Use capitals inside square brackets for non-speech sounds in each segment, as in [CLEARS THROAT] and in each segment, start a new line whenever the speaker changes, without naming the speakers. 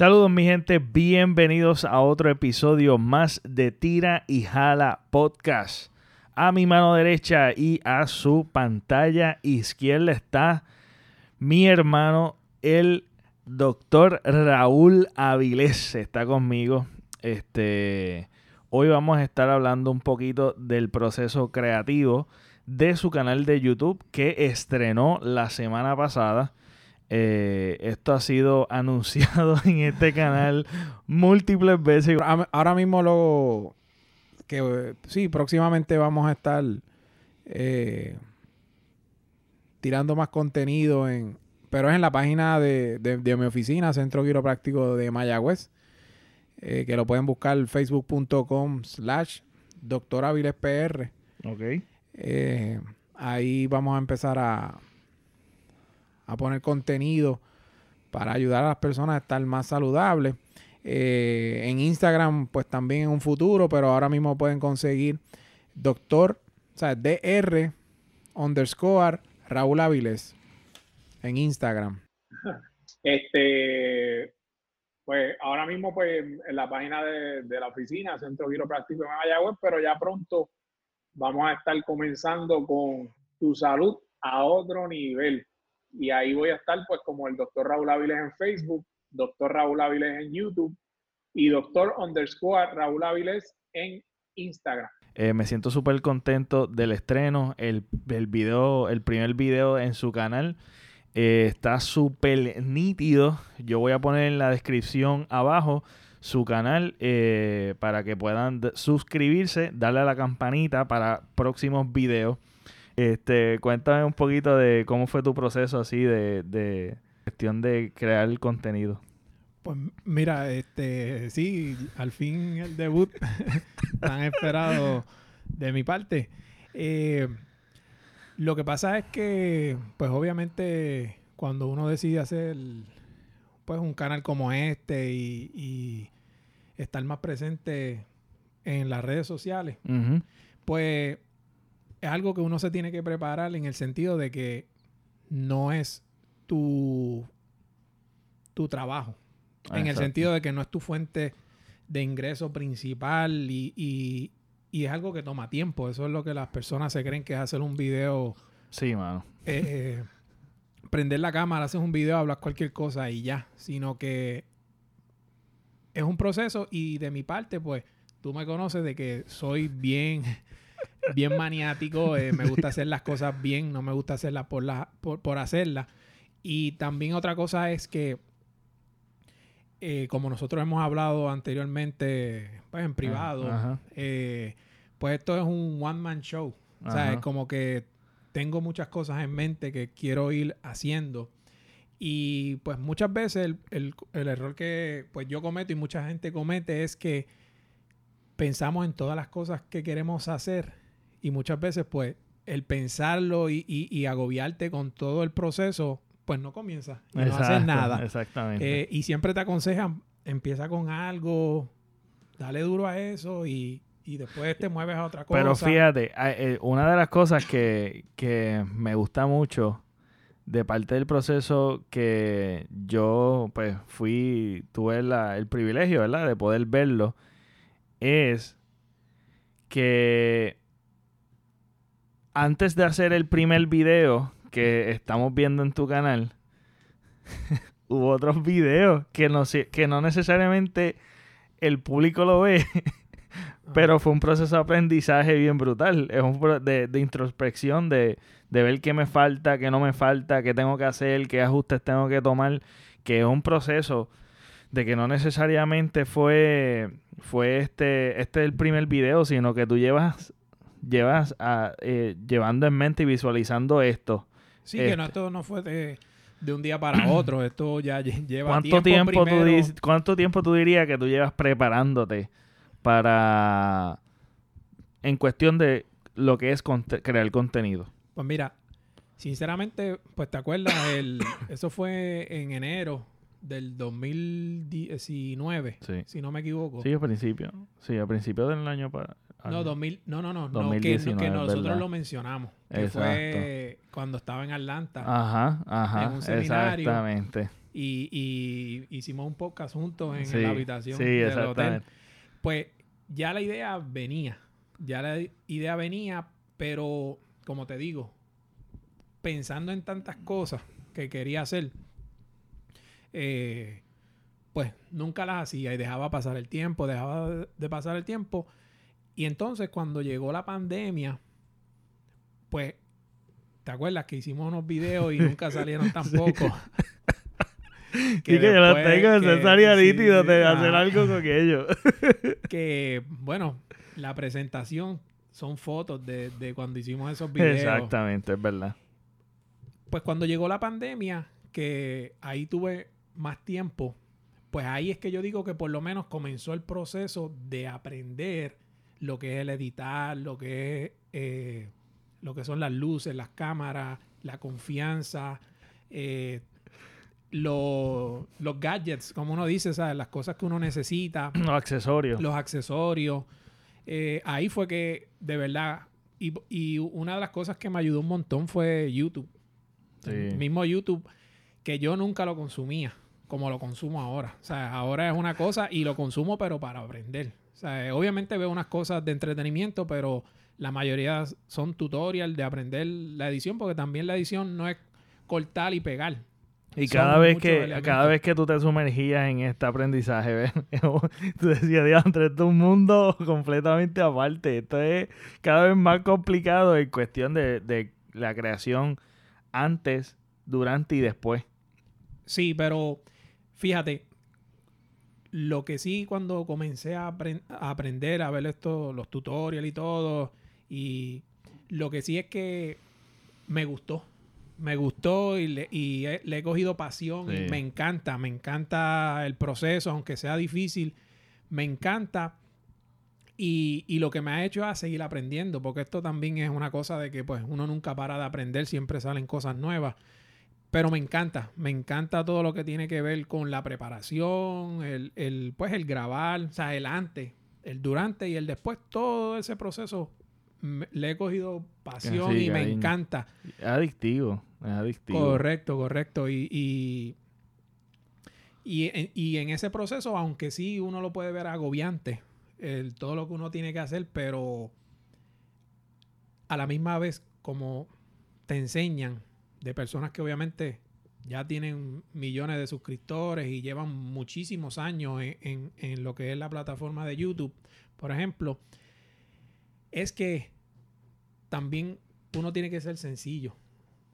Saludos mi gente, bienvenidos a otro episodio más de Tira y Jala Podcast. A mi mano derecha y a su pantalla izquierda está mi hermano, el doctor Raúl Avilés. Está conmigo. Este, hoy vamos a estar hablando un poquito del proceso creativo de su canal de YouTube que estrenó la semana pasada. Eh, esto ha sido [LAUGHS] anunciado en este canal múltiples veces.
Ahora mismo lo que sí, próximamente vamos a estar eh, tirando más contenido en, pero es en la página de, mi oficina, Centro Quiropráctico de Mayagüez, eh, que lo pueden buscar facebook.com slash doctor PR.
Ok.
ahí vamos a empezar a a poner contenido para ayudar a las personas a estar más saludables. Eh, en Instagram, pues también en un futuro, pero ahora mismo pueden conseguir doctor, DR underscore Raúl Áviles en Instagram.
Este, pues ahora mismo, pues en la página de, la oficina, Centro Quiropráctico de Mayagüez, pero ya pronto vamos a estar comenzando con tu salud a otro nivel. Y ahí voy a estar pues como el doctor Raúl Áviles en Facebook, doctor Raúl Áviles en YouTube y doctor underscore Raúl Áviles en Instagram.
Eh, me siento súper contento del estreno, el, el, video, el primer video en su canal. Eh, está súper nítido. Yo voy a poner en la descripción abajo su canal eh, para que puedan suscribirse, darle a la campanita para próximos videos. Este, cuéntame un poquito de cómo fue tu proceso así de, de gestión de crear el contenido.
Pues mira, este, sí, al fin el debut [LAUGHS] tan esperado de mi parte. Eh, lo que pasa es que, pues obviamente, cuando uno decide hacer pues un canal como este y, estar más presente en las redes sociales, pues es algo que uno se tiene que preparar en el sentido de que no es tu, tu trabajo. En el sentido de que no es tu fuente de ingreso principal y, es algo que toma tiempo. Eso es lo que las personas se creen que es hacer un video.
Sí, mano.
Eh, prender la cámara, haces un video, hablas cualquier cosa y ya. Sino que es un proceso y de mi parte, pues, tú me conoces de que soy bien bien maniático, eh, me gusta hacer las cosas bien, no me gusta hacerlas por, la, por, hacerlas. Y también otra cosa es que, eh, como nosotros hemos hablado anteriormente, pues en privado, eh, pues esto es un one-man show. O sea, es como que tengo muchas cosas en mente que quiero ir haciendo. Y pues muchas veces el, el, error que pues yo cometo y mucha gente comete es que pensamos en todas las cosas que queremos hacer y muchas veces, pues, el pensarlo y, agobiarte con todo el proceso, pues no comienza. Y no haces nada.
Exactamente.
Eh, y siempre te aconsejan, empieza con algo, dale duro a eso y, después te mueves a otra cosa.
Pero fíjate, eh, una de las cosas que, que me gusta mucho de parte del proceso que yo pues fui, tuve el privilegio, ¿verdad? De poder verlo, es que antes de hacer el primer video que estamos viendo en tu canal, [LAUGHS] hubo otros videos que no, que no necesariamente el público lo ve, [LAUGHS] pero fue un proceso de aprendizaje bien brutal. Es un de, de introspección, de, de, ver qué me falta, qué no me falta, qué tengo que hacer, qué ajustes tengo que tomar, que es un proceso de que no necesariamente fue, fue este, este el primer video, sino que tú llevas llevas a, eh, llevando en mente y visualizando esto.
Sí, que no, esto no fue de, un día para [CLEARS THROAT] otro, esto ya lleva
¿Cuánto tiempo, tú ¿Cuánto tiempo tú dirías que tú llevas preparándote para, en cuestión de lo que es crear contenido?
Pues mira, sinceramente, pues te acuerdas, el, [COUGHS] eso fue en enero del 2019, si no me equivoco.
Sí, al principio. Sí, al principio del año para...
No, 2000, no, no, no, no que, nosotros lo mencionamos. Que fue cuando estaba en Atlanta.
Ajá, ajá. En un seminario. Exactamente.
y, y hicimos un podcast juntos en
Sí,
la habitación
sí,
del hotel. Pues ya la idea venía, ya la idea venía, pero como te digo, pensando en tantas cosas que quería hacer, eh, pues nunca las hacía y dejaba pasar el tiempo, dejaba de- de pasar el tiempo. Y entonces cuando llegó la pandemia, pues, ¿te acuerdas que hicimos unos videos y nunca [LAUGHS] salieron tampoco? [LAUGHS]
y que yo lo
después
tengo
que- sí,
nítido de hacer algo con ellos. [LAUGHS]
que, bueno, la presentación son fotos de, de cuando hicimos esos videos.
Exactamente, es verdad.
Pues cuando llegó la pandemia, que ahí tuve más tiempo, pues ahí es que yo digo que por lo menos comenzó el proceso de aprender lo que es el editar, lo que es eh, lo que son las luces, las cámaras, la confianza, eh, lo- los gadgets, como uno dice, ¿sabes? las cosas que uno necesita [CLEARS THROAT]
Los accesorios.
los accesorios. Eh, ahí fue que, de verdad, y, y una de las cosas que me ayudó un montón fue YouTube.
Sí.
El mismo YouTube, que yo nunca lo consumía como lo consumo ahora. O sea, ahora es una cosa y lo consumo, pero para aprender. O sea, obviamente veo unas cosas de entretenimiento, pero la mayoría son tutorial de aprender la edición, porque también la edición no es cortar y pegar.
Y
Son
cada vez que
elementos.
cada vez que tú te sumergías en este aprendizaje, [LAUGHS] ¿ves? tú decías, diantre, esto es un mundo [LAUGHS] completamente aparte. Esto es cada vez más complicado en cuestión de, de la creación antes, durante y después.
Sí, pero fíjate, lo que sí cuando comencé a, apren- a aprender a ver esto, los tutorials y todo, y lo que sí es que me gustó. Me gustó y le, y he- le he cogido pasión
Sí.
y me encanta, me encanta el proceso, aunque sea difícil, me encanta. Y, y lo que me ha hecho es seguir aprendiendo, porque esto también es una cosa de que pues uno nunca para de aprender, siempre salen cosas nuevas. Pero me encanta, me encanta todo lo que tiene que ver con la preparación, el, el, pues el grabar, o sea, el antes, el durante y el después, todo ese proceso me- le he cogido pasión
Sí,
y me encanta.
Adictivo, es adictivo.
Correcto, correcto. Y, y, y, en- y en ese proceso, aunque sí uno lo puede ver agobiante, el, todo lo que uno tiene que hacer, pero a la misma vez como te enseñan de personas que obviamente ya tienen millones de suscriptores y llevan muchísimos años en, en- en lo que es la plataforma de YouTube, por ejemplo, es que también uno tiene que ser sencillo.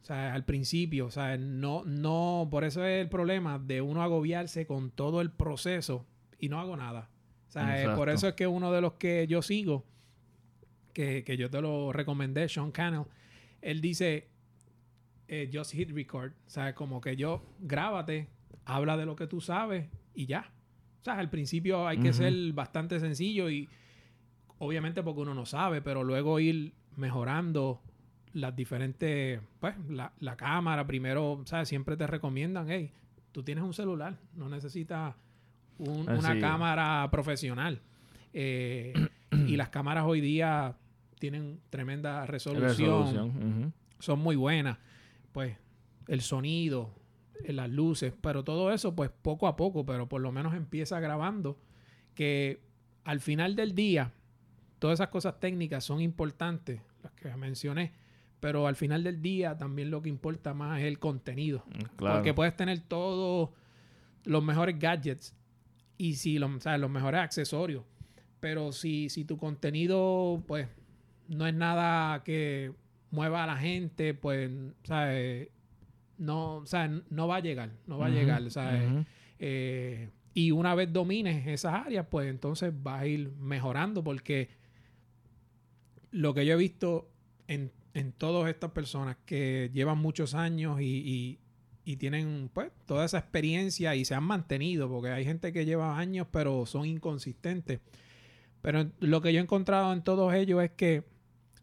O sea, al principio, o sea, no, no, por eso es el problema de uno agobiarse con todo el proceso y no hago nada. O sea, eh, por eso es que uno de los que yo sigo, que, que yo te lo recomendé, Sean Cannell, él dice, eh, just hit record. O sea, como que yo, grábate, habla de lo que tú sabes y ya. O sea, al principio hay que ser bastante sencillo y obviamente porque uno no sabe, pero luego ir mejorando las diferentes, pues, la, la cámara, primero, ¿sabes? Siempre te recomiendan, hey, tú tienes un celular, no necesitas un- una cámara profesional. Eh, y las cámaras hoy día tienen tremenda resolución, son muy buenas. Pues el sonido, eh, las luces, pero todo eso, pues poco a poco, pero por lo menos empieza grabando. Que al final del día, todas esas cosas técnicas son importantes, las que mencioné, pero al final del día también lo que importa más es el contenido.
Claro.
Porque puedes tener todos los mejores gadgets y si los, ¿sabes? los mejores accesorios. Pero si, si tu contenido, pues, no es nada que mueva a la gente, pues, ¿sabes? No, ¿sabes? no va a llegar, no va a llegar, ¿sabes? Eh, y una vez domines esas áreas, pues entonces vas a ir mejorando porque lo que yo he visto en, en todas estas personas que llevan muchos años y, y- y tienen pues toda esa experiencia y se han mantenido, porque hay gente que lleva años pero son inconsistentes. Pero lo que yo he encontrado en todos ellos es que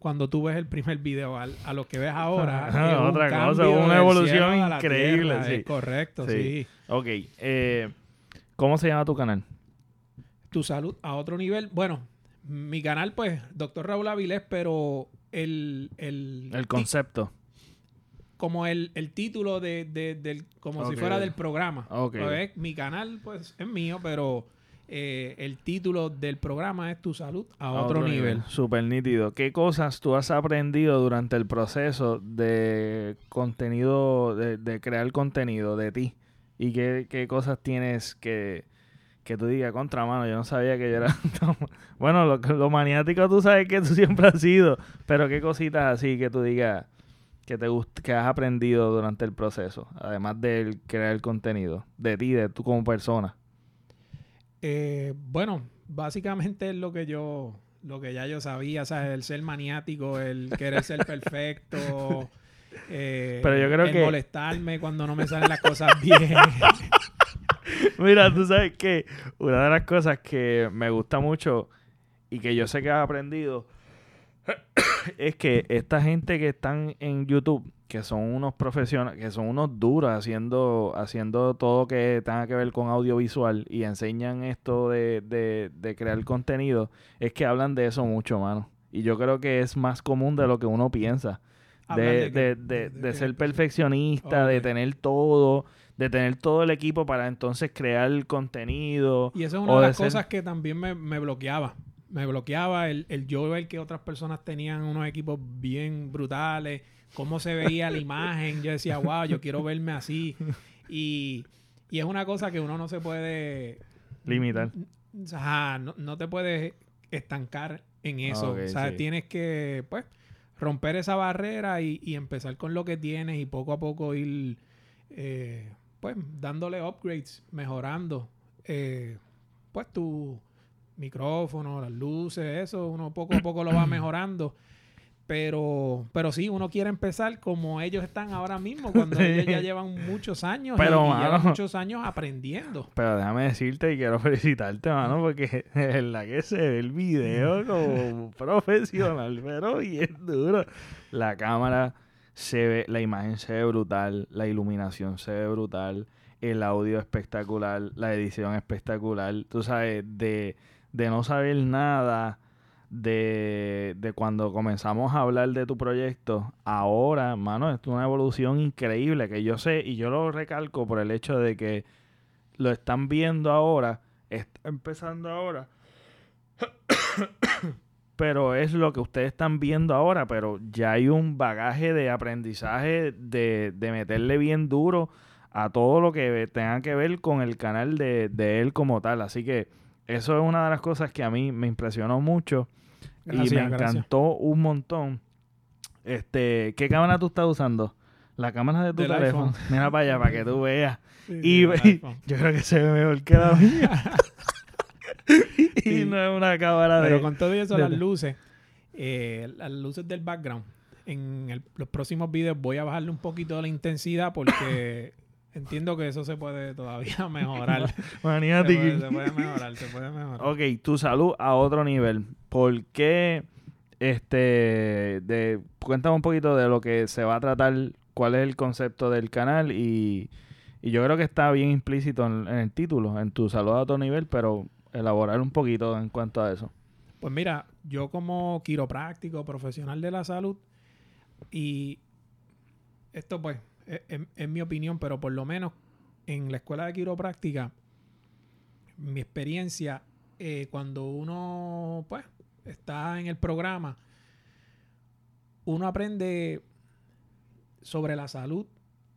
cuando tú ves el primer video al- a, lo que ves ahora,
Ajá, [LAUGHS]
es un
otra cosa, una evolución increíble,
tierra,
sí.
es correcto,
Sí.
sí.
Ok. eh, ¿Cómo se llama tu canal?
tu salud a otro nivel. Bueno, mi canal, pues, doctor Raúl Avilés, pero el, el,
El concepto.
como el, el título de, de- del, como si fuera del programa.
Ok.
Pues, mi canal, pues, es mío, pero eh, el título del programa es Tu Salud a, otro, nivel.
Súper nítido. ¿Qué cosas tú has aprendido durante el proceso de contenido, de, de crear contenido de ti? ¿Y qué, qué cosas tienes que, que tú digas contra mano? Yo no sabía que yo era... [LAUGHS] bueno, lo, lo maniático tú sabes que tú siempre has sido, pero qué cositas así que tú digas que te gust que has aprendido durante el proceso, además de crear el contenido, de ti, de tú como persona.
Eh, bueno, básicamente es lo que yo, lo que ya yo sabía, ¿sabes? El ser maniático, el querer ser perfecto, [LAUGHS] eh,
Pero yo creo
el
que-
molestarme cuando no me salen las cosas [LAUGHS] bien.
Mira, tú sabes que una de las cosas que me gusta mucho y que yo sé que has aprendido [COUGHS] es que esta gente que están en YouTube, que son unos profesionales, que son unos duros haciendo, haciendo todo que tenga que ver con audiovisual y enseñan esto de, de, de crear contenido, es que hablan de eso mucho, mano. Y yo creo que es más común de lo que uno piensa. De,
de
de, ser perfeccionista, de tener todo, de tener todo el equipo para entonces crear el contenido.
Y eso es una de
de
las
ser-
cosas que también me, me bloqueaba. Me bloqueaba el, el yo ver que otras personas tenían unos equipos bien brutales, cómo se veía la imagen. Yo decía, wow, yo quiero verme así. Y, y es una cosa que uno no se puede
Limitar.
Ajá, no, no te puedes estancar en eso. O sea,
sí.
tienes que, pues, romper esa barrera y, y empezar con lo que tienes y poco a poco ir, eh, pues, dándole upgrades, mejorando, eh, pues, tu micrófono, las luces, eso, uno poco a poco lo va [CLEARS THROAT] mejorando. Pero, pero sí, uno quiere empezar como ellos están ahora mismo, [LAUGHS] cuando ellos ya llevan muchos años y-
Pero,
y, llevan
mano.
muchos años aprendiendo.
Pero déjame decirte y quiero [LAUGHS] felicitarte, mano, porque de verdad que se ve el video [LAUGHS] como profesional, pero bien duro. La cámara se ve, la imagen se ve brutal, la iluminación se ve brutal, el audio espectacular, la edición espectacular. Tú sabes, de, de no saber nada de, de cuando comenzamos a hablar de tu proyecto, ahora, mano, es una evolución increíble que yo sé y yo lo recalco por el hecho de que lo están viendo ahora, está empezando ahora. [COUGHS] pero es lo que ustedes están viendo ahora, pero ya hay un bagaje de aprendizaje de, de meterle bien duro a todo lo que tenga que ver con el canal de, de él como tal. Así que eso es una de las cosas que a mí me impresionó mucho y me
Gracias,
encantó un montón. Este, ¿qué cámara tú estás usando? La cámara de tu
Del
teléfono.
iPhone.
Mira para allá, para que tú veas.
Sí,
Y, yo creo que se ve mejor que la mía. [LAUGHS] [LAUGHS] y no es una cámara de...
Pero con todo eso,
de-
las luces, eh, las luces del background, en el- los próximos videos voy a bajarle un poquito la intensidad porque [COUGHS] entiendo que eso se puede todavía [LAUGHS] mejorar. se,
Maniático.
puede, se puede mejorar, se puede mejorar.
Ok, tu salud a otro nivel. ¿Por qué? Este, de, cuéntame un poquito de lo que se va a tratar, cuál es el concepto del canal y, y yo creo que está bien implícito en, en el título, en tu salud a otro nivel, pero elaborar un poquito en cuanto a eso.
Pues mira, yo como quiropráctico, profesional de la salud, y esto pues es, es mi opinión, pero por lo menos en la escuela de quiropráctica, mi experiencia, eh, cuando uno pues está en el programa, uno aprende sobre la salud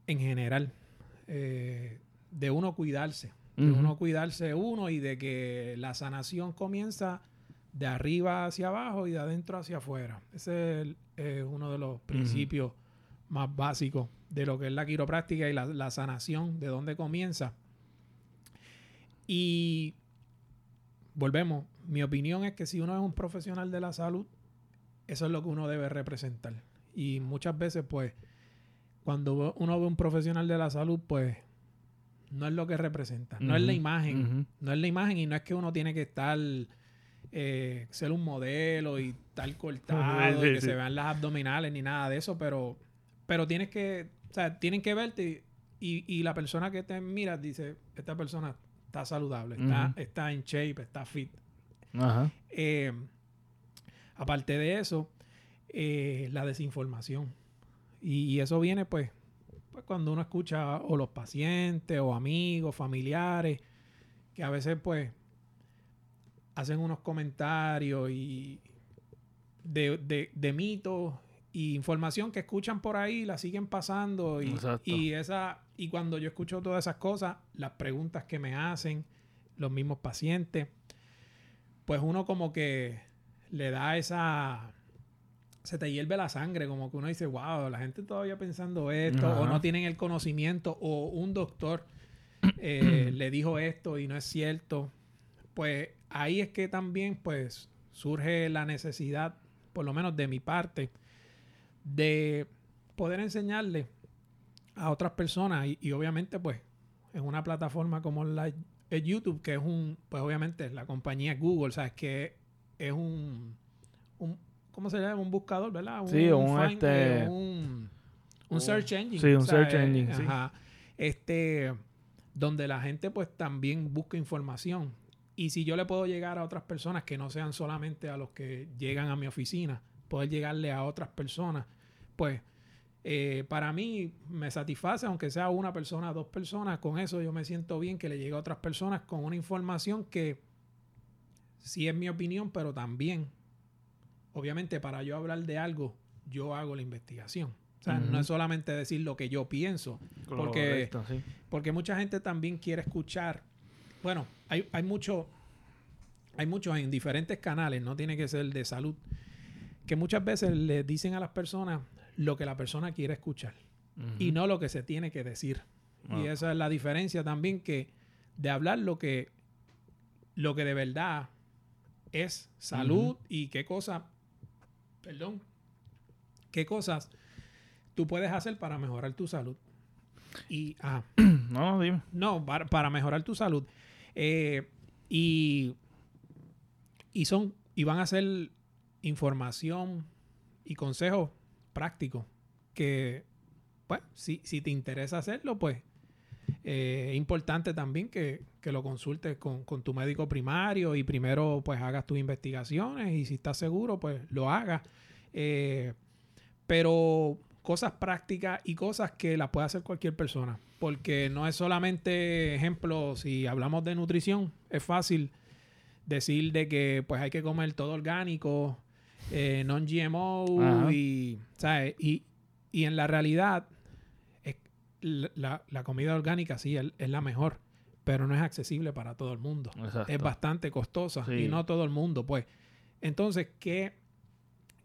en general, eh, de uno cuidarse, de uno cuidarse uno y de que la sanación comienza de arriba hacia abajo y de adentro hacia afuera. Ese es el- eh, uno de los principios más básicos de lo que es la quiropráctica y la, la sanación, de dónde comienza. Y volvemos, mi opinión es que si uno es un profesional de la salud, eso es lo que uno debe representar. Y muchas veces, pues, cuando uno ve un profesional de la salud, pues, no es lo que representa, no es la imagen, no es la imagen y no es que uno tiene que estar, eh, ser un modelo y estar cortado [LAUGHS]
Sí,
y que
sí.
se vean las abdominales ni nada de eso, pero, pero tienes que, sea, tienen que verte y, y la persona que te mira dice, esta persona está saludable, está, está en shape, está fit.
Ajá.
Eh, aparte de eso, eh, la desinformación. Y, y eso viene, pues, pues cuando uno escucha o los pacientes o amigos, familiares, que a veces pues hacen unos comentarios y de, de, de mitos y información que escuchan por ahí, la siguen pasando y, y esa y cuando yo escucho todas esas cosas, las preguntas que me hacen los mismos pacientes, pues uno como que le da esa se te hierve la sangre, como que uno dice, wow, la gente todavía pensando esto, o no tienen el conocimiento, o un doctor [CLEARS THROAT] eh, le dijo esto y no es cierto. Pues ahí es que también pues surge la necesidad, por lo menos de mi parte, de poder enseñarle a otras personas y, y obviamente pues en una plataforma como la YouTube, que es un, pues obviamente la compañía Google, ¿sabes? Que es un, un ¿cómo se llama? Un buscador, ¿verdad?
Sí, un,
find-
este-
eh, un, un search engine.
Sí, un
¿sabes?
search engine, sí.
Ajá. Este, donde la gente pues también busca información. Y si yo le puedo llegar a otras personas que no sean solamente a los que llegan a mi oficina, poder llegarle a otras personas, pues eh, para mí me satisface, aunque sea una persona, dos personas, con eso yo me siento bien que le llegue a otras personas con una información que sí es mi opinión, pero también, obviamente para yo hablar de algo, yo hago la investigación. O sea, no es solamente decir lo que yo pienso, porque
sí.
porque mucha gente también quiere escuchar. Bueno, hay, hay mucho, hay muchos en diferentes canales, no tiene que ser de salud, que muchas veces le dicen a las personas lo que la persona quiere escuchar y no lo que se tiene que decir. Y esa es la diferencia también que de hablar lo que lo que de verdad es salud y qué cosas, perdón, qué cosas tú puedes hacer para mejorar tu salud. Y, ah, [CLEARS THROAT]
No, no, dime.
no, para, para mejorar tu salud. Eh, y, y son, y van a ser información y consejos prácticos que, pues, si, si te interesa hacerlo, pues, eh, es importante también que, que lo consultes con, con tu médico primario y primero, pues, hagas tus investigaciones y si estás seguro, pues, lo hagas. Eh, pero cosas prácticas y cosas que las puede hacer cualquier persona. Porque no es solamente, ejemplo, si hablamos de nutrición, es fácil decir de que pues hay que comer todo orgánico, eh, non-GMO y, ¿sabes? Y, y en la realidad, es- la, la comida orgánica sí es, es la mejor, pero no es accesible para todo el mundo
Exacto.
es bastante costosa
Sí.
y no todo el mundo, pues. Entonces, ¿qué,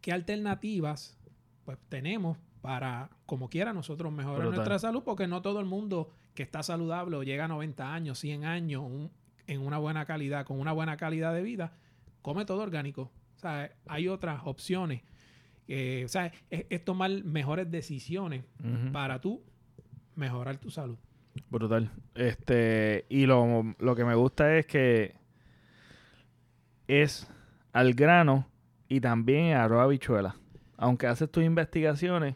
qué alternativas pues, tenemos para, como quiera, nosotros mejorar
Brutal.
nuestra salud? Porque no todo el mundo que está saludable o llega a 90 años, 100 años, un- en una buena calidad, con una buena calidad de vida, come todo orgánico. O sea, hay otras opciones. Eh, o sea, es, es tomar mejores decisiones para tú mejorar tu salud.
Brutal. Este, y lo, lo que me gusta es que es al grano y también arroz habichuela. Aunque haces tus investigaciones,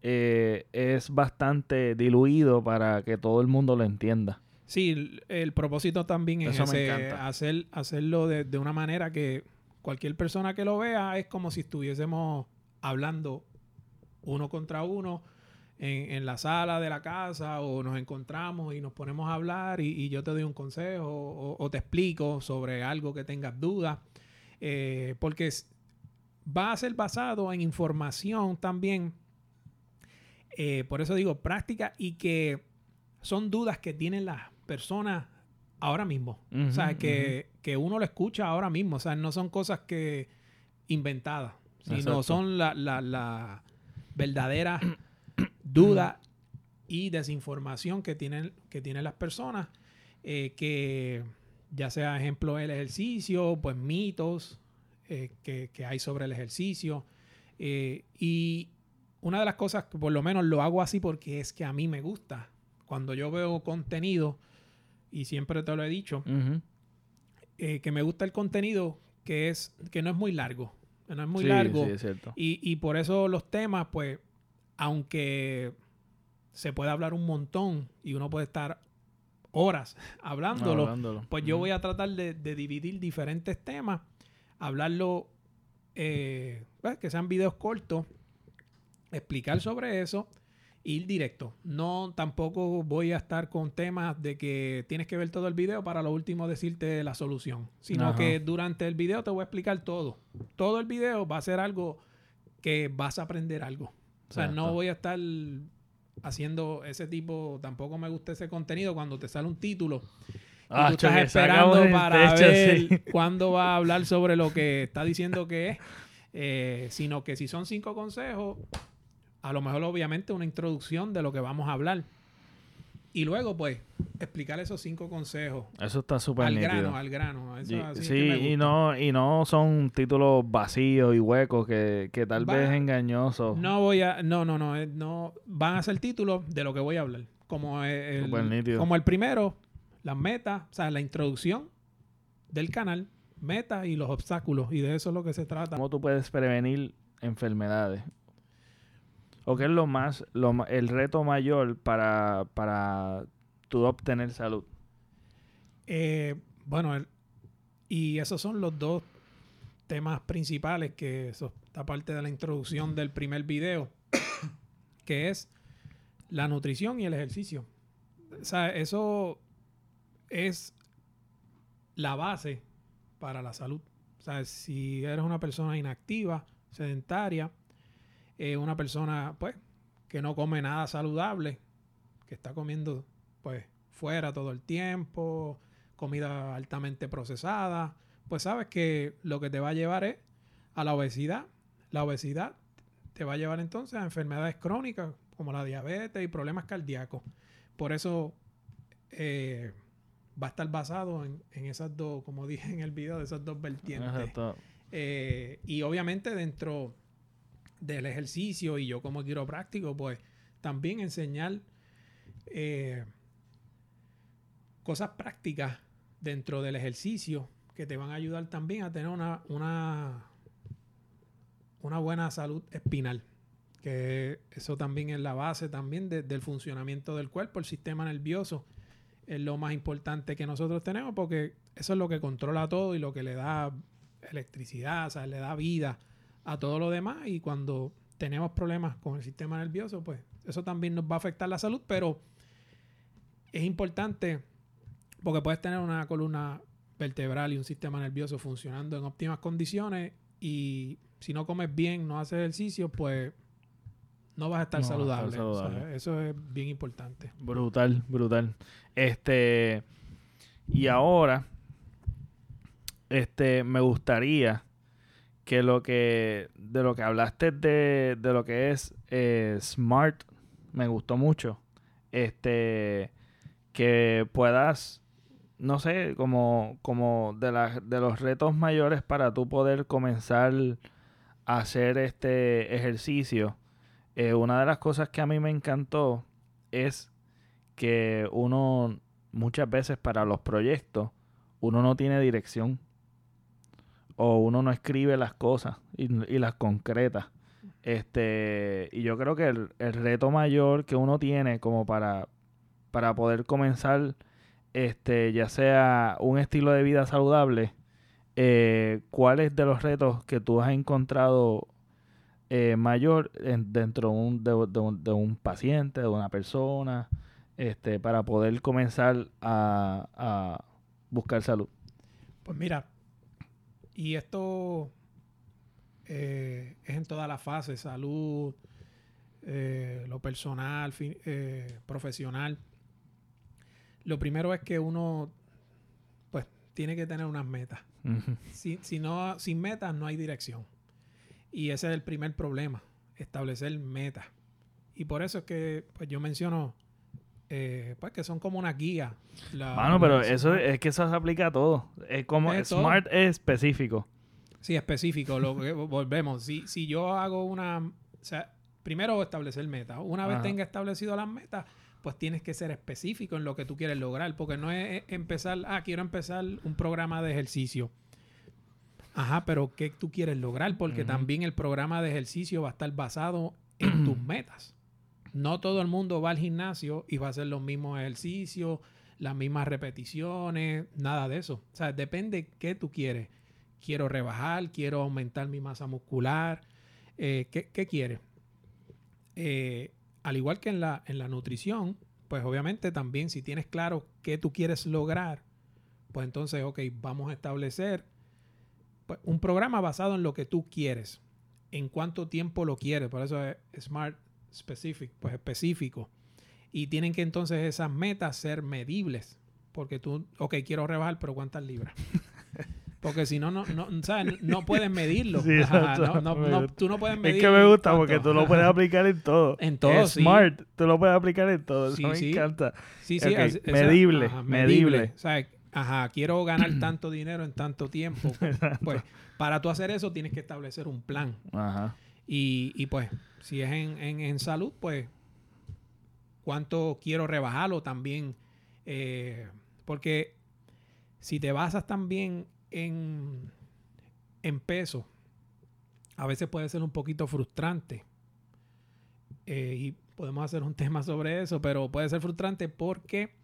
eh, es bastante diluido para que todo el mundo lo entienda.
Sí, el, el propósito también es
Eso me
ese, hacer, hacerlo de, de una manera que cualquier persona que lo vea es como si estuviésemos hablando uno contra uno en, en la sala de la casa o nos encontramos y nos ponemos a hablar y, yo te doy un consejo o, te explico sobre algo que tengas dudas. Eh, porque va a ser basado en información también. eh, por eso digo práctica y que son dudas que tienen las personas ahora mismo. o sea, que, que uno lo escucha ahora mismo. O sea, no son cosas que inventadas, sino
Exacto.
son la, la, la verdadera [CLEARS THROAT] duda y desinformación que tienen, que tienen las personas. eh, que ya sea ejemplo el ejercicio, pues mitos eh, que, que hay sobre el ejercicio. Eh, y una de las cosas que por lo menos lo hago así porque es que a mí me gusta. Cuando yo veo contenido, y siempre te lo he dicho, eh, que me gusta el contenido que es que no es muy largo. que no es muy
Sí,
largo.
Sí, es cierto.
Y, y por eso los temas, pues, aunque se puede hablar un montón y uno puede estar horas [LAUGHS] hablándolo,
Hablándolo.
pues yo voy a tratar de, de dividir diferentes temas, hablarlo, eh, pues, que sean videos cortos, explicar sobre eso ir directo. No, tampoco voy a estar con temas de que tienes que ver todo el video para lo último decirte la solución, sino
Ajá.
que durante el video te voy a explicar todo. Todo el video va a ser algo que vas a aprender algo. O sea, no voy a estar haciendo ese tipo, tampoco me gusta ese contenido cuando te sale un título y
Ah,
tú estás esperando para
techo,
ver
sí. [LAUGHS]
cuándo va a hablar sobre lo que está diciendo que es, eh, sino que si son cinco consejos, a lo mejor obviamente una introducción de lo que vamos a hablar. Y luego, pues, explicar esos cinco consejos
Eso está súper
al
nítido.
grano, al grano. Eso
Y-
así es
sí,
que
y no, y no son títulos vacíos y huecos que, que tal
Va-
vez engañosos.
No voy a, no, no, no, eh, no, van a ser títulos de lo que voy a hablar. Como el,
Súper nítido.
como el primero, las metas, o sea, la introducción del canal, metas y los obstáculos. Y de eso es lo que se trata.
¿Cómo tú puedes prevenir enfermedades? ¿O qué es lo más, el reto mayor para, para tú obtener salud?
Eh, bueno, y esos son los dos temas principales que eso está parte de la introducción del primer video, [COUGHS] que es la nutrición y el ejercicio. O sea, eso es la base para la salud. O sea, si eres una persona inactiva, sedentaria, eh, una persona pues que no come nada saludable, que está comiendo pues fuera todo el tiempo, comida altamente procesada, pues sabes que lo que te va a llevar es a la obesidad. La obesidad te va a llevar entonces a enfermedades crónicas como la diabetes y problemas cardíacos. Por eso eh, va a estar basado en, en esas dos, como [LAUGHS] dije en el video, de esas dos vertientes. Eh, y obviamente dentro del ejercicio y yo como quiropráctico, pues también enseñar eh, cosas prácticas dentro del ejercicio que te van a ayudar también a tener una, una, una buena salud espinal. Que eso también es la base también de- del funcionamiento del cuerpo, el sistema nervioso es lo más importante que nosotros tenemos porque eso es lo que controla todo y lo que le da electricidad, o sea, le da vida a todo lo demás y cuando tenemos problemas con el sistema nervioso, pues eso también nos va a afectar la salud, pero es importante porque puedes tener una columna vertebral y un sistema nervioso funcionando en óptimas condiciones y si no comes bien, no haces ejercicio, pues no vas a estar
No vas a
saludable.
estar
O sea,
saludable.
eso es bien importante.
Brutal, brutal. Este, y ahora, este, me gustaría que lo que, de lo que hablaste de, de lo que es eh, Smart, me gustó mucho. Este, que puedas, no sé, como, como de, las de los retos mayores para tú poder comenzar a hacer este ejercicio. eh, una de las cosas que a mí me encantó es que uno muchas veces para los proyectos uno no tiene dirección o uno no escribe las cosas y, las concreta este y yo creo que el, reto mayor que uno tiene como para para poder comenzar este ya sea un estilo de vida saludable eh, cuáles de los retos que tú has encontrado eh, mayor en- dentro de un, de, un, paciente, de una persona, este, para poder comenzar a buscar salud.
Pues mira, y esto eh, es en todas las fases, salud, eh, lo personal, eh, profesional. Lo primero es que uno, pues, tiene que tener unas metas. Si, si no, sin metas no hay dirección. Y ese es el primer problema, establecer metas. Y por eso es que pues, yo menciono eh, pues, que son como una guía. La-
Mano, pero eso es que eso se aplica a todo. Es como
Es todo.
Smart es específico.
Sí, específico. Lo que volvemos. Si, si yo hago una. O sea, primero establecer metas. Una vez tenga establecido las metas, pues tienes que ser específico en lo que tú quieres lograr. Porque no es empezar. Ah, quiero empezar un programa de ejercicio. Ajá, pero ¿qué tú quieres lograr? Porque también el programa de ejercicio va a estar basado en tus [CLEARS THROAT] metas. No todo el mundo va al gimnasio y va a hacer los mismos ejercicios, las mismas repeticiones, nada de eso. O sea, depende qué tú quieres. Quiero rebajar, quiero aumentar mi masa muscular. eh, ¿qué, quieres? Eh, al igual que en la, en la nutrición, pues obviamente también si tienes claro qué tú quieres lograr, pues entonces, ok, vamos a establecer pues, un programa basado en lo que tú quieres, en cuánto tiempo lo quieres, por eso es Smart Specific, pues específico. Y tienen que entonces esas metas ser medibles, porque tú, ok, quiero rebajar, pero ¿cuántas libras? [LAUGHS] Porque si no, no, no, ¿sabes? no puedes medirlo.
Sí,
Ajá, no, no, no, tú no puedes medir.
Es que me gusta
cuánto.
porque tú lo puedes aplicar en todo. [LAUGHS]
En todo,
Es
sí.
smart, tú lo puedes aplicar en todo. Eso
Sí,
me
sí.
encanta.
Sí, sí, es-
medible,
ajá,
medible.
O sea, ajá, quiero ganar [CLEARS THROAT] tanto dinero en tanto tiempo. Pues para tú hacer eso tienes que establecer un plan.
Ajá.
Y, pues, si es en, en- en salud, pues, cuánto quiero rebajarlo también. eh, porque si te basas también en, en peso, a veces puede ser un poquito frustrante. Eh, y podemos hacer un [LAUGHS] tema sobre eso, pero puede ser frustrante porque,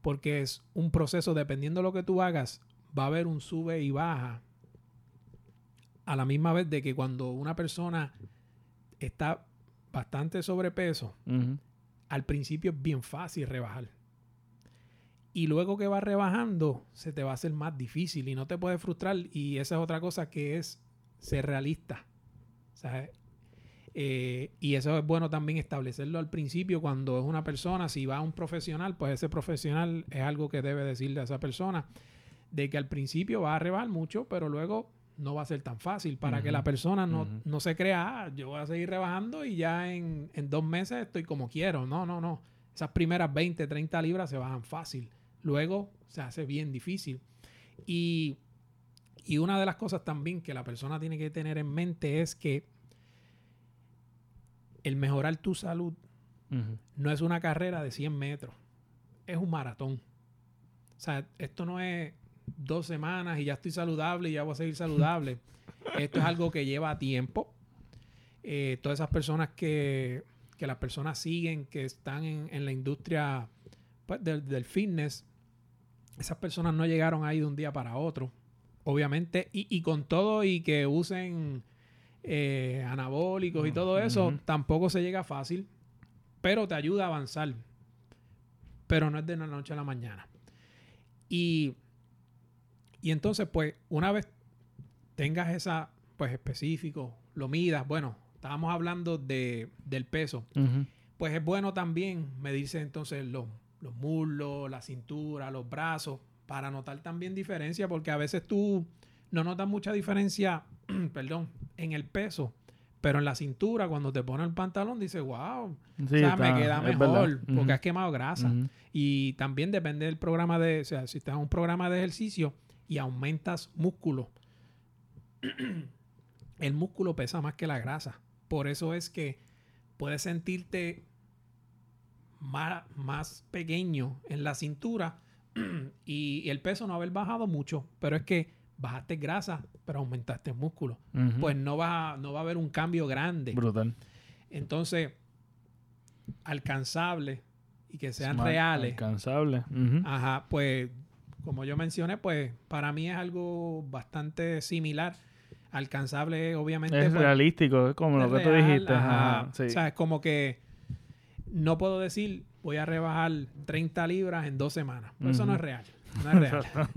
porque es un proceso, dependiendo de lo que tú hagas, va a haber un sube y baja a la misma vez de que cuando una persona está bastante sobrepeso, al principio es bien fácil rebajar. Y luego que va rebajando, se te va a hacer más difícil y no te puedes frustrar. Y esa es otra cosa que es ser realista. ¿sabes? Eh, y eso es bueno también establecerlo al principio cuando es una persona, si va a un profesional, pues ese profesional es algo que debe decirle a esa persona, de que al principio va a rebajar mucho, pero luego no va a ser tan fácil para que la persona no, no se crea, "Ah, yo voy a seguir rebajando y ya en, en dos meses estoy como quiero. No, no, no. Esas primeras 20, 30 libras se bajan fácil. Luego se hace bien difícil. Y, y una de las cosas también que la persona tiene que tener en mente es que el mejorar tu salud no es una carrera de 100 metros, es un maratón. O sea, esto no es dos semanas y ya estoy saludable y ya voy a seguir saludable. esto es algo que lleva tiempo. Eh, todas esas personas que, que las personas siguen, que están en, en la industria pues, del, del fitness, esas personas no llegaron ahí de un día para otro. Obviamente, y, y con todo y que usen eh, anabólicos y todo eso, tampoco se llega fácil, pero te ayuda a avanzar. Pero no es de la noche a la mañana. Y, y entonces, pues, una vez tengas esa, pues, específico, lo midas, bueno, estábamos hablando de, del peso, pues es bueno también medirse entonces los, los muslos, la cintura, los brazos, para notar también diferencia, porque a veces tú no notas mucha diferencia, [CLEARS THROAT] perdón, en el peso, pero en la cintura, cuando te pones el pantalón, dices, wow,
Sí,
o sea,
está-
me queda mejor, porque has quemado grasa. Y también depende del programa de, o sea, si estás en un programa de ejercicio y aumentas músculo, [CLEARS THROAT] el músculo pesa más que la grasa. Por eso es que puedes sentirte más, más pequeño en la cintura [CLEARS THROAT] y, el peso no haber bajado mucho, pero es que bajaste grasa, pero aumentaste músculo. Pues no va, no va a haber un cambio grande.
Brutal.
Entonces, alcanzable y que sean
Smart,
reales.
Alcanzable.
Ajá, pues como yo mencioné, pues para mí es algo bastante similar. Alcanzable, obviamente.
es
pues,
realístico, es como lo que tú
real,
dijiste.
ajá.
ajá, sí.
O sea, es como que no puedo decir voy a rebajar 30 libras en dos semanas. Pues Eso no es real. No es real. [LAUGHS]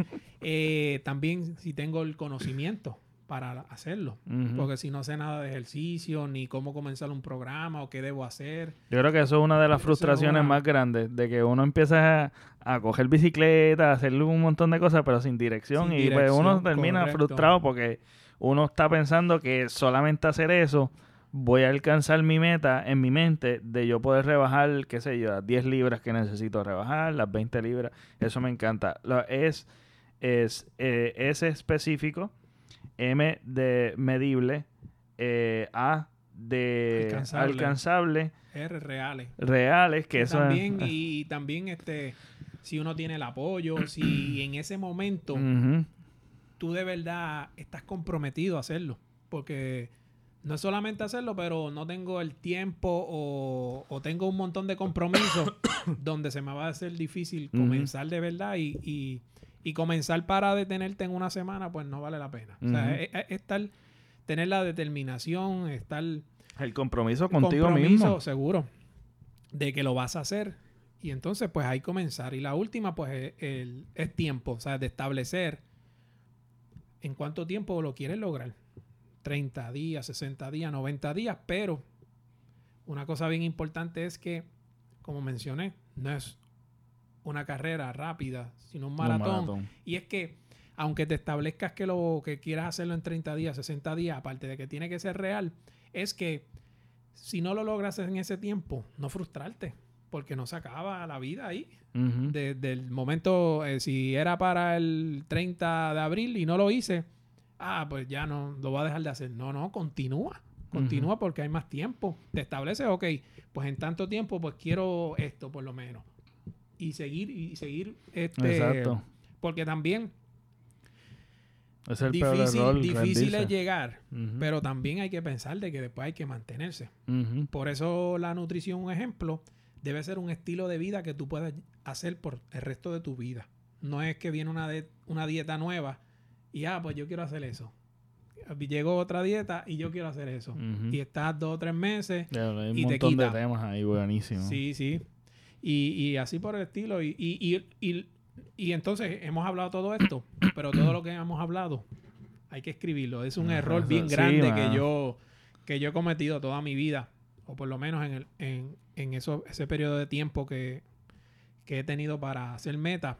Eh, también si tengo el conocimiento para hacerlo. Porque si no sé nada de ejercicio, ni cómo comenzar un programa o qué debo hacer.
Yo creo que eso es una de las
Eso es
frustraciones
una-
más grandes, de que uno empieza a, a coger bicicleta, a hacer un montón de cosas, pero sin dirección.
Sin
y pues uno termina
correcto.
frustrado porque uno está pensando que solamente hacer eso voy a alcanzar mi meta en mi mente de yo poder rebajar, qué sé yo, las 10 libras que necesito rebajar, las 20 libras. Eso me encanta. Lo, es, es eh, S específico, M de medible, eh, A de
Alcanzable.
alcanzable
R reales.
reales que eso
también,
es, [LAUGHS]
y también este, si uno tiene el apoyo, si en ese momento tú de verdad estás comprometido a hacerlo. Porque no es solamente hacerlo, pero no tengo el tiempo o, o tengo un montón de compromisos [COUGHS] donde se me va a hacer difícil comenzar de verdad y, y- y comenzar para detenerte en una semana, pues no vale la pena. O sea, es, es estar, tener la determinación, estar
el compromiso contigo
compromiso,
mismo
seguro. de que lo vas a hacer y entonces pues ahí comenzar. Y la última pues es, el, es tiempo, o sea, de establecer en cuánto tiempo lo quieres lograr. 30 días, 60 días, 90 días, pero una cosa bien importante es que, como mencioné, no es una carrera rápida, sino un maratón.
Un maratón.
Y es que, aunque te establezcas que lo que quieras hacerlo en 30 días, 60 días, aparte de que tiene que ser real, es que si no lo logras en ese tiempo, no frustrarte, porque no se acaba la vida ahí.
Ujú.
Desde el momento, eh, si era para el 30 de abril y no lo hice, ah, pues ya no, lo voy a dejar de hacer. No, no, continúa. Continúa porque hay más tiempo. Te estableces, ok, pues en tanto tiempo, pues quiero esto por lo menos. Y seguir, y seguir, este,
Exacto.
porque también
es el peor
difícil,
error.
difícil es llegar, pero también hay que pensar de que después hay que mantenerse. Por eso la nutrición, un ejemplo, debe ser un estilo de vida que tú puedas hacer por el resto de tu vida. No es que viene una, de- una dieta nueva y, ah, pues yo quiero hacer eso. Llegó otra dieta y yo quiero hacer eso. Y estás dos o tres meses.
Ya, hay un
y te
montón de
quita.
temas ahí buenísimos.
Sí, sí. Y, y así por el estilo. Y, y, y, y- entonces hemos hablado todo esto, [COUGHS] pero todo lo que hemos hablado hay que escribirlo. Es un error bien
sí,
grande que yo que yo he cometido toda mi vida, o por lo menos en, el, en, en eso, ese periodo de tiempo que, que he tenido para hacer meta,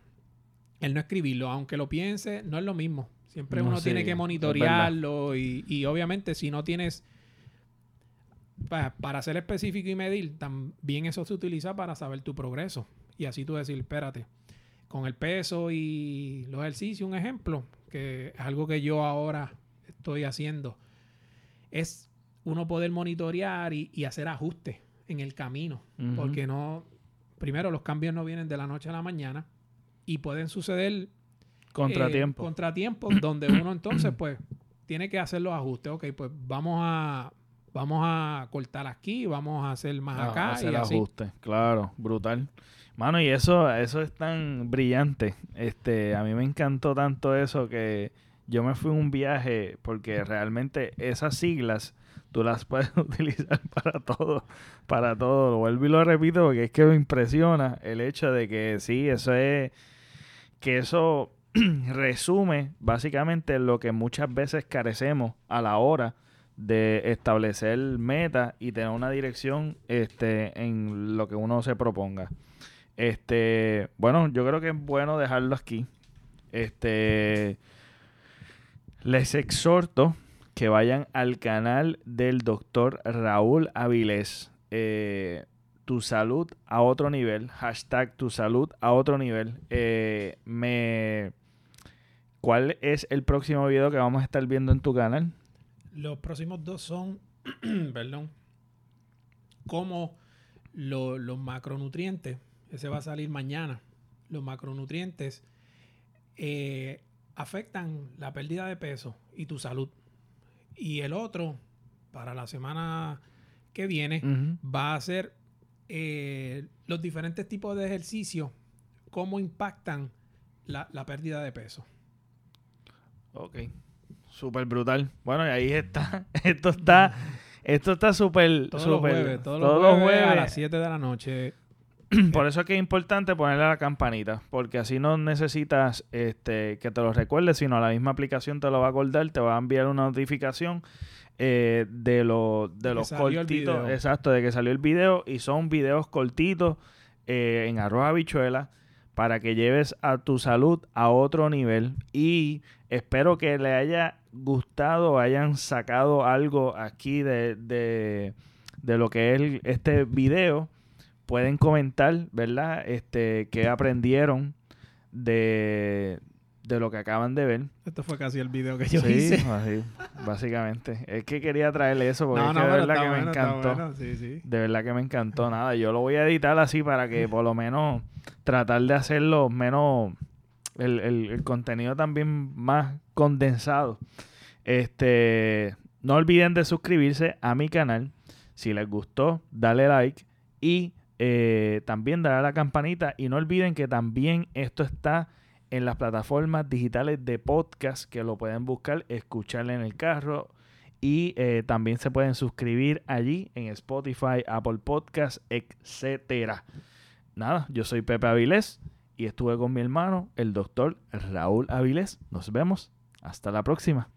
el no escribirlo, aunque lo piense, no es lo mismo. Siempre
No,
uno
sí,
tiene que monitorearlo y, y obviamente si no tienes pa- para ser específico y medir, también eso se utiliza para saber tu progreso. Y así tú decir, espérate, con el peso y los ejercicios, un ejemplo, que es algo que yo ahora estoy haciendo, es uno poder monitorear y, y hacer ajustes en el camino. Porque no, primero los cambios no vienen de la noche a la mañana y pueden suceder
Contratiempo.
eh, contratiempos donde uno entonces pues tiene que hacer los ajustes. Ok, pues vamos a vamos a cortar aquí, vamos a hacer más
Ah,
acá
hacer
y así.
ajustes. Claro, brutal. Mano, y eso, eso es tan brillante. Este, a mí me encantó tanto eso que yo me fui a un viaje porque realmente esas siglas tú las [LAUGHS] puedes utilizar para todo, para todo. Lo vuelvo y lo repito porque es que me impresiona el hecho de que sí, eso es, que eso [CLEARS THROAT] resume básicamente lo que muchas veces carecemos a la hora de establecer metas y tener una dirección este, en lo que uno se proponga. Este, bueno, yo creo que es bueno dejarlo aquí. Este, les exhorto que vayan al canal del doctor Raúl Avilés. Eh, tu salud a otro nivel. Hashtag tu salud a otro nivel. Eh, me... ¿Cuál es el próximo video que vamos a estar viendo en tu canal?
Los próximos dos son, [CLEARS THROAT] perdón, como lo- los macronutrientes, ese va a salir mañana, los macronutrientes eh, afectan la pérdida de peso y tu salud. Y el otro, para la semana que viene, va a ser eh, los diferentes tipos de ejercicios, cómo impactan la, la pérdida de peso.
Ok. Súper brutal. Bueno, y ahí está. [LAUGHS] Esto está. Esto está súper.
Todos los
súper-
jueves, todos, los jueves, a las 7 de la noche. [CLEARS THROAT]
Por eso es que es importante ponerle a la campanita. Porque así no necesitas este, que te lo recuerdes, sino la misma aplicación te lo va a acordar, te va a enviar una notificación eh, de, lo- de los cortitos. Exacto, de que salió el video. Y son videos cortitos eh, en arroz habichuela para que lleves a tu salud a otro nivel. Y espero que le haya gustado, hayan sacado algo aquí de, de, de lo que es este video. Pueden comentar, ¿verdad? Este, qué aprendieron de, de lo que acaban de ver.
Esto fue casi el video que yo
sí,
hice. [LAUGHS]
así, básicamente. Es que quería traerle eso porque es que de verdad que me
bueno,
encantó.
bueno, Sí, sí.
De verdad que me encantó. Nada, yo lo voy a editar así para que por lo menos tratar de hacerlo menos. El, el- el contenido también más condensado. Este. No olviden de suscribirse a mi canal. Si les gustó, dale like. Y eh, también darle a la campanita. Y no olviden que también esto está en las plataformas digitales de podcast que lo pueden buscar, escuchar en el carro Y eh, también se pueden suscribir allí en Spotify, Apple Podcast, etcétera. Nada, yo soy Pepe Avilés y estuve con mi hermano, el doctor Raúl Avilés. Nos vemos. Hasta la próxima.